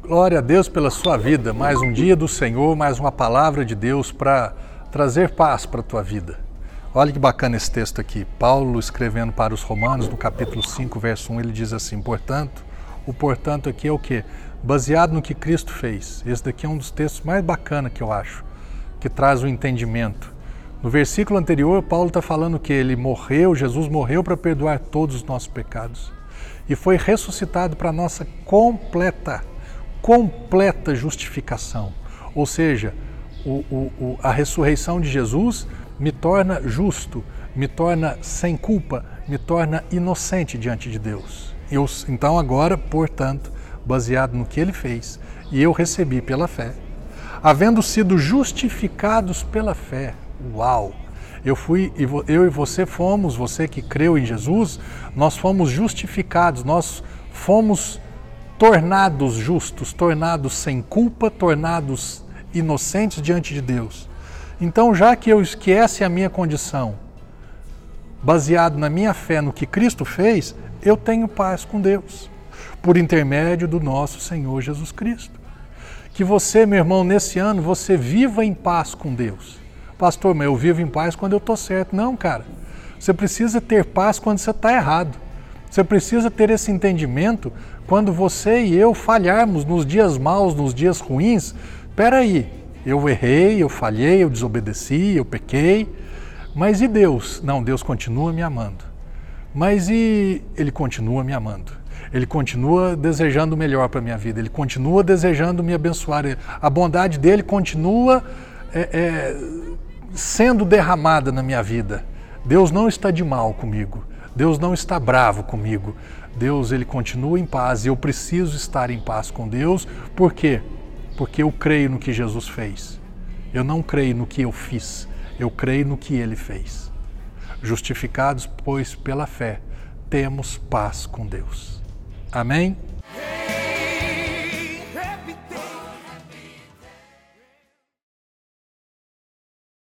Glória a Deus pela sua vida. Mais um dia do Senhor, mais uma palavra de Deus para trazer paz para a tua vida. Olha que bacana esse texto aqui. Paulo escrevendo para os Romanos, no capítulo 5, verso 1, ele diz assim: Portanto, o portanto aqui é o que? Baseado no que Cristo fez. Esse daqui é um dos textos mais bacanas que eu acho, que traz o entendimento. No versículo anterior, Paulo está falando que ele morreu, Jesus morreu para perdoar todos os nossos pecados e foi ressuscitado para nossa completa completa justificação. Ou seja, o, o, a ressurreição de Jesus me torna justo, me torna sem culpa, me torna inocente diante de Deus. Eu, então, agora, portanto, baseado no que ele fez, e eu recebi pela fé, havendo sido justificados pela fé. Uau! Eu fui, eu e você fomos, você que creu em Jesus, nós fomos justificados, nós fomos tornados justos, tornados sem culpa, tornados inocentes diante de Deus. Então, já que eu esquece a minha condição, baseado na minha fé no que Cristo fez, eu tenho paz com Deus, por intermédio do nosso Senhor Jesus Cristo. Que você, meu irmão, nesse ano, você viva em paz com Deus. Pastor, mas eu vivo em paz quando eu estou certo. Não, cara. Você precisa ter paz quando você está errado. Você precisa ter esse entendimento quando você e eu falharmos nos dias maus, nos dias ruins. Espera aí, eu errei, eu falhei, eu desobedeci, eu pequei, mas e Deus? Não, Deus continua me amando. Mas e Ele continua me amando? Ele continua desejando o melhor para a minha vida, Ele continua desejando me abençoar, a bondade dele continua é, é, sendo derramada na minha vida. Deus não está de mal comigo. Deus não está bravo comigo. Deus ele continua em paz e eu preciso estar em paz com Deus. Por quê? Porque eu creio no que Jesus fez. Eu não creio no que eu fiz. Eu creio no que ele fez. Justificados, pois, pela fé, temos paz com Deus. Amém?